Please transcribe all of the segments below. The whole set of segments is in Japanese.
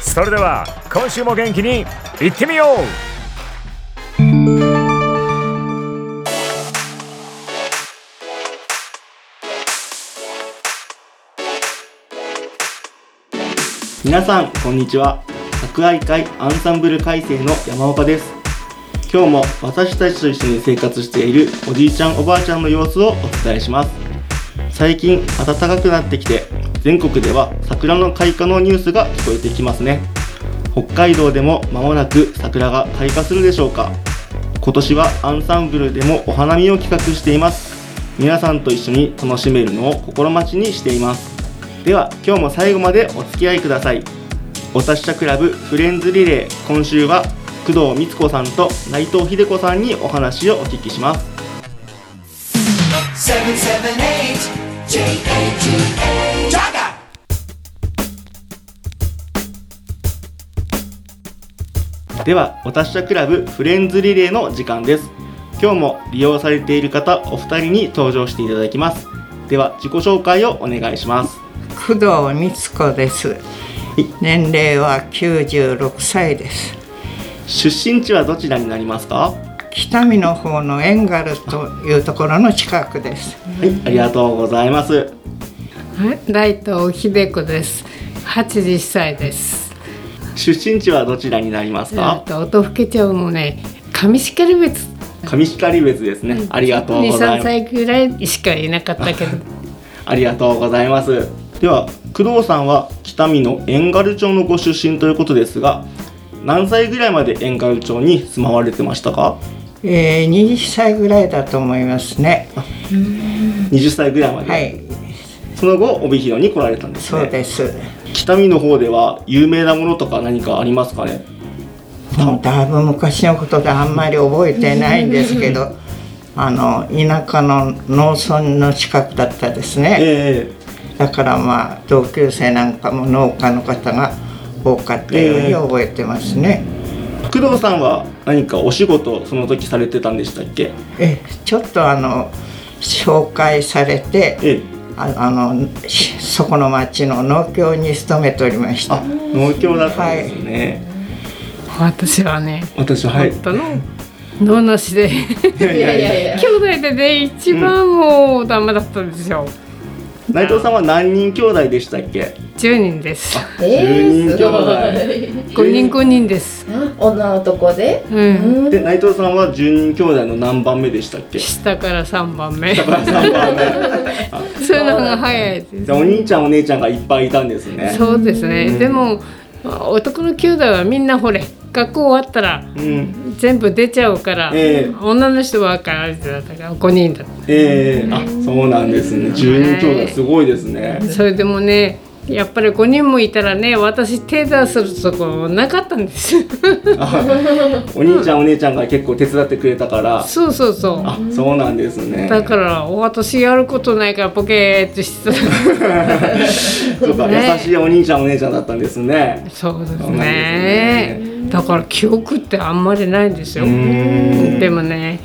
それでは今週も元気にいってみよう。皆さんこんにちは。博愛会アンサンブル改正の山岡です。今日も私たちと一緒に生活しているおじいちゃんおばあちゃんの様子をお伝えします。最近暖かくなってきて全国では桜の開花のニュースが聞こえてきますね。北海道でも間もなく桜が開花するでしょうか。今年はアンサンブルでもお花見を企画しています。皆さんと一緒に楽しめるのを心待ちにしています。では今日も最後までお付き合いください。お達者クラブフレンズリレー今週は工藤光子さんと内藤秀子さんにお話をお聞きします。ではお達者クラブフレンズリレーの時間です今日も利用されている方お二人に登場していただきますでは自己紹介をお願いします工藤光子です。年齢は96歳です。出身地はどちらになりますか？北見の方のエンガルというところの近くです。はいありがとうございますはい、ライト秀子です。80歳です。出身地はどちらになりますえかっと音更町のね、上光別。上光別ですねありがとう二三ございます歳ぐらいしかいなかったけど。ありがとうございます。では、工藤さんは北見の遠軽町のご出身ということですが、何歳ぐらいまで遠軽町に住まわれてましたか？えー、20歳ぐらいだと思いますね。?20 歳ぐらいまで。はい、その後、帯広に来られたんですね。そうです。北見の方では有名なものとか何かありますかね？もうだいぶ昔のことであんまり覚えてないんですけど、あの田舎の農村の近くだったですね。えだからまあ同級生なんかも農家の方が多かったように覚えてますね。え工藤さんは何かお仕事その時されてたんでしたっけ？えちょっとあの紹介されてええ。ああのしそこの町の農協に勤めておりましたあ、農協だったんですね。私はね、私は、はい。本当の。野なしでいやいやいや。兄弟でね一番もうダメだったんですよ、内藤さんは何人兄弟でしたっけ？10人です。10人兄弟。5人5人です、女男で？うん、で内藤さんは10人兄弟の何番目でしたっけ？下から3番目。3番目。そういうのが早いですじゃあお兄ちゃんお姉ちゃんがいっぱいいたんですね。そうですね、でも男の兄弟はみんなほれ学校終わったらうん。全部出ちゃうから、ええ。女の人はからだったから5人だっええ。あそうなんですね。10人兄弟すごいですね。たそれでもねやっぱり5人もいたらね私手出するとこなかったんです。お兄ちゃんお姉ちゃんが結構手伝ってくれたから。そうそうそう。あそうなんですね。だから私やることないからポケーっとしてた そうか、ね。優しいお兄ちゃんお姉ちゃんだったんですね。そうですね。だから記憶ってあんまりないんですよ。でもね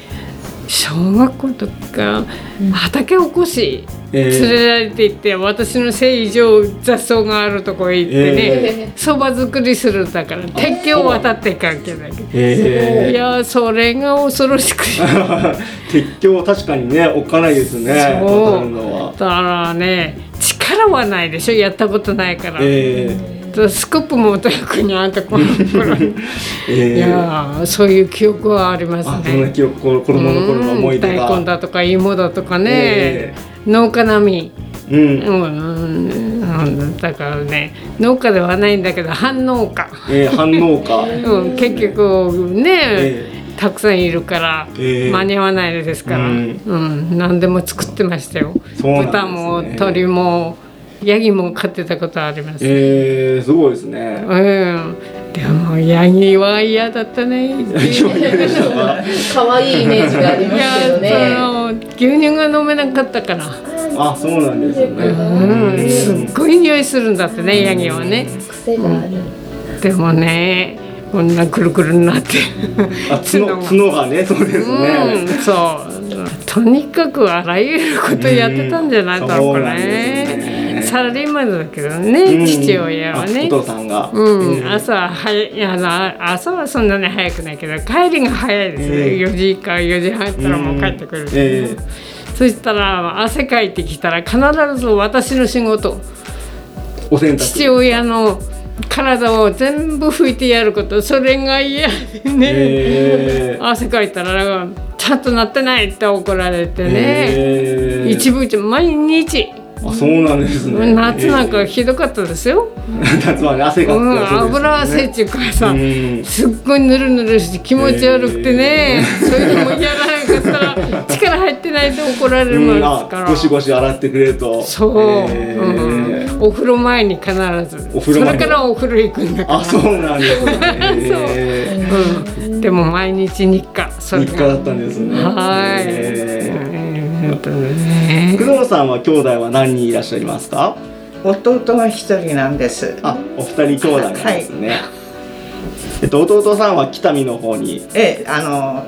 小学校とか畑おこしええ連れられて行って私のせい以上雑草があるとこへ行ってねえそば、作りするんだから鉄橋を渡っていかんけないえいやそれが恐ろしくて。鉄橋確かにねおっかないですねそう。だからね力はないでしょやったことないから、えとスコップも特にあんたこの頃。に えいやーそういう記憶はありますあそんなね。記憶こ子供の頃の思い出が。うん大根だとか芋だとかね、え農家並み、うん。うんうん、だからね農家ではないんだけど半農家、えー、反応か うん、結局ね、えたくさんいるから、ええ間に合わないですから、ううんん何でも作ってましたよ、ね。豚も鳥もヤギも飼ってたことあります、えー、すごいですね。うん、でもヤギは嫌だったね。今嫌でしたか？可愛いイメージがありますけどいやね。その牛乳が飲めなかったから、あそうなんですよね。うん、すっごい匂いするんだってねヤギはね。癖がある。でもねこんなくるくるになって。あ角角が。ねそうですうんね、そう。とにかくあらゆることやってたんじゃないだろうかうんそうなんですサラリーマンだけどね、うん。父親はね。あお父さんが。うん、うん。朝は早いあの朝はそんなに早くないけど帰りが早いですね、ええ4時か4時半ったらもう帰ってくる、ええ。そしたら汗かいてきたら必ず私の仕事お洗濯。父親の体を全部拭いてやること。それが嫌でね、えー汗かいたらちゃんとなってないって怒られてね、えー一部一部毎日あそうなんですね。夏なんかえひどかったですよ、ー夏はね汗がうん、油汗っていうかさ、うん。すっごいぬるぬるして気持ち悪くてね、そういうのもやらなかったら 力入ってないと怒られるもんうん。ですから、あゴシゴシ洗ってくれと。そう、えー。うん、お風呂前に必ず。お風呂それからお風呂行くんだから。あそうなんですね。えう。ん、でも毎日日課そーれが。日課だったんですね。はい、えー。うん本当ね工藤さんは兄弟は何人いらっしゃいますか？弟が一人なんです。あお二人兄弟なんですね、えっと弟さんは北見の方に？ええあの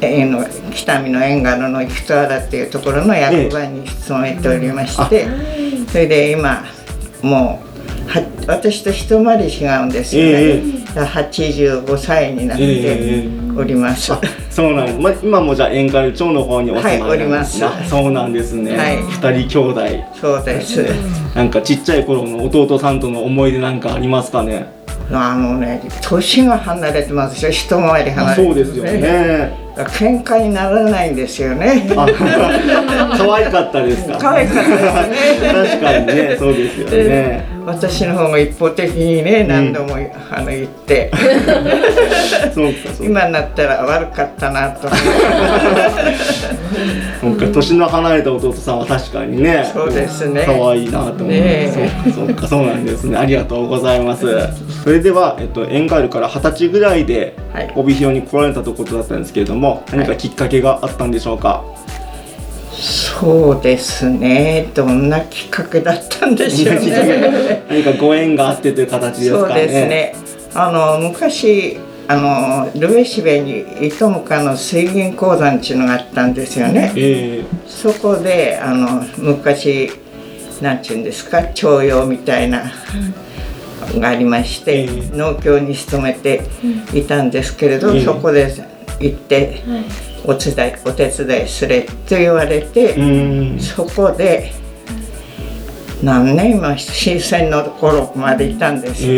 えーの北見の遠軽の生原っていうところの役場に勤めておりまして、それで今もうは私と一回り違うんですよね、え85歳になっえております、あそうなんです、ま、今もじゃあ遠軽町の方にお住まいなんですね。はいそうなんですね、はい。二人兄弟。そうです。なんかちっちゃい頃の弟さんとの思い出なんかありますかね？あのね年が離れてますよ。一回り離あれてそうですよね。喧嘩にならないんですよね。あ可愛かったですか？可愛かったですね。確かにね。そうですよね私の方が一方的にね何度も、あの言って。今になったら悪かったなと。そうか年の離れた弟さんは確かにねそうですね。可愛いなと思って、ねそうかそうかそうなんですね。ありがとうございます。それでは、えっと、エンガールから二十歳ぐらいではい。帯広に来られたということだったんですけれども何かきっかけがあったんでしょうか、そうですね。どんなきっかけだったんでしょうね。何かご縁があってという形ですそうかねですね。あの昔あのルベシベに糸ムカの水源鉱山っていうのがあったんですよね。えそこであの昔なんていうんですか徴用みたいながありまして、ええ。農協に勤めていたんですけれど、ええ。そこで行ってお手伝いお手伝いすれと言われて、そこで何年も終戦の頃までいたんです。よえ。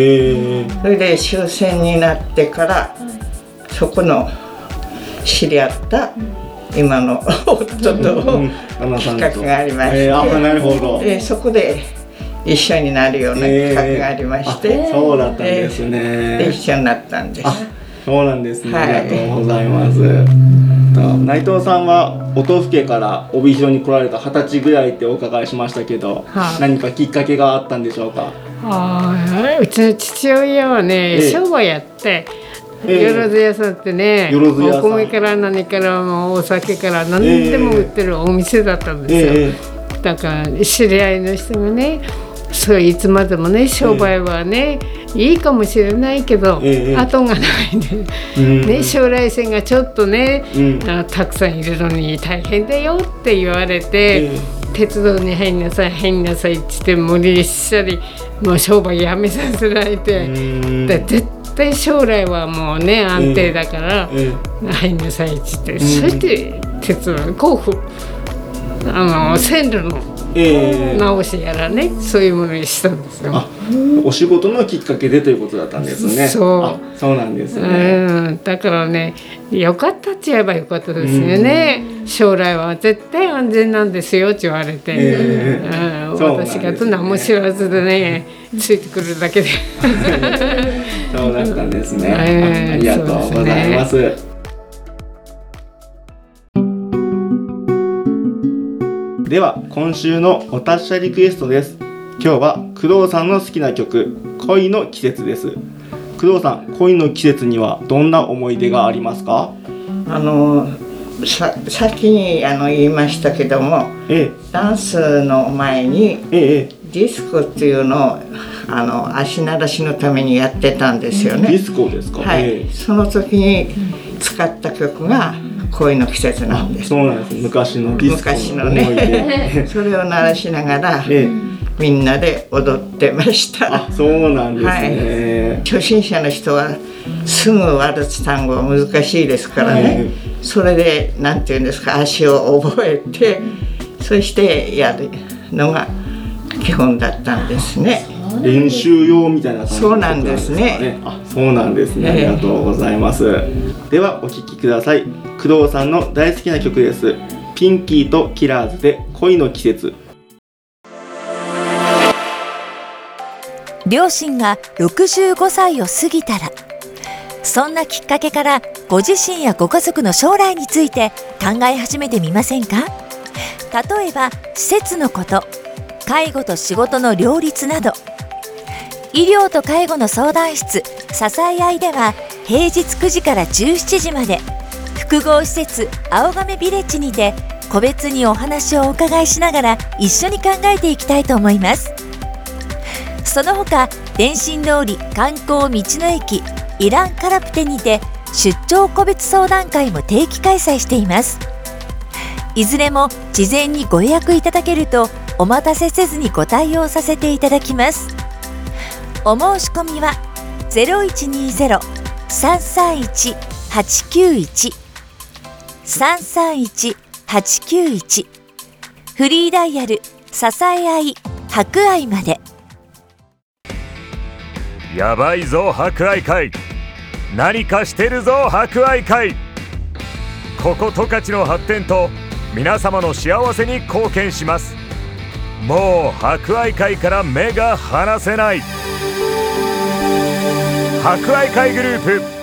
ー、それで終戦になってからそこの知り合った今の夫と企画がありましてえー、あなるほど。でそこで一緒になるような企画がありまして、えーあそうだったんですね、で一緒になったんです。あそうなんですね、はい。ありがとうございますと内藤さんは音更から帯広に来られた二十歳ぐらいってお伺いしましたけど、はい。何かきっかけがあったんでしょうか？ああうちの父親はね、ええ。商売やってええ。よろず屋さんってね、お米から何からもうお酒から何でも売ってるお店だったんですよ、えだから知り合いの人がねそういつまでもね商売はね、いいかもしれないけど、ええ後がないんで、うんね、将来性がちょっとね、うん。あたくさんいるのに大変だよって言われて、え鉄道に入んなさい入んなさいって言って無理したりもう商売やめさせられて、うん。で絶対将来はもうね安定だから、え入んなさいって言って、そして鉄道甲府あの線路のええ。直しやらねそういうものにしたんですよ。あお仕事のきっかけでということだったんですね。そう。あそうなんですね、うん、だからねよかったって言えばよかったですよね、将来は絶対安全なんですよって言われて、えうん。そうなん私が何も知らずでねついてくるだけで。そうだったんですね、えありがとうございますでは今週のお達者リクエストです。今日は工藤さんの好きな曲恋の季節です。工藤さん恋の季節にはどんな思い出がありますか？あのさ先にあの言いましたけどもえダンスの前にえええ。ディスコっていうのをあの足慣らしのためにやってたんですよね。ディスコですか、はい、ええ。その時に使った曲が恋の季節なんです。そうなんです。昔の。ディスコ昔のね それを鳴らしながらええ。みんなで踊ってました。あ。そうなんですね、初心者の人はすぐワルツ単語は難しいですからね、それで何て言うんですか足を覚えてそしてやるのが基本だったんですね。練習用みたいな感じそうなんですね。あそうなんですね、ええ。ありがとうございます。ではお聴きください。工藤さんの大好きな曲です。ピンキーとキラーズで恋の季節。両親が65歳を過ぎたらそんなきっかけからご自身やご家族の将来について考え始めてみませんか例えば施設のこと介護と仕事の両立など。医療と介護の相談室支え合いでは平日9時から17時まで。複合施設青亀ビレッジにて個別にお話をお伺いしながら一緒に考えていきたいと思います。その他電信通り観光道の駅イランカラプテにて出張個別相談会も定期開催しています。いずれも事前にご予約いただけるとお待たせせずにご対応させていただきます。お申し込みは0120-331-891 331-891フリーダイヤル支え合い博愛まで。やばいぞ博愛会。何かしてるぞ博愛会。ここ十勝の発展と皆様の幸せに貢献します。もう博愛会から目が離せない。博愛会グループ。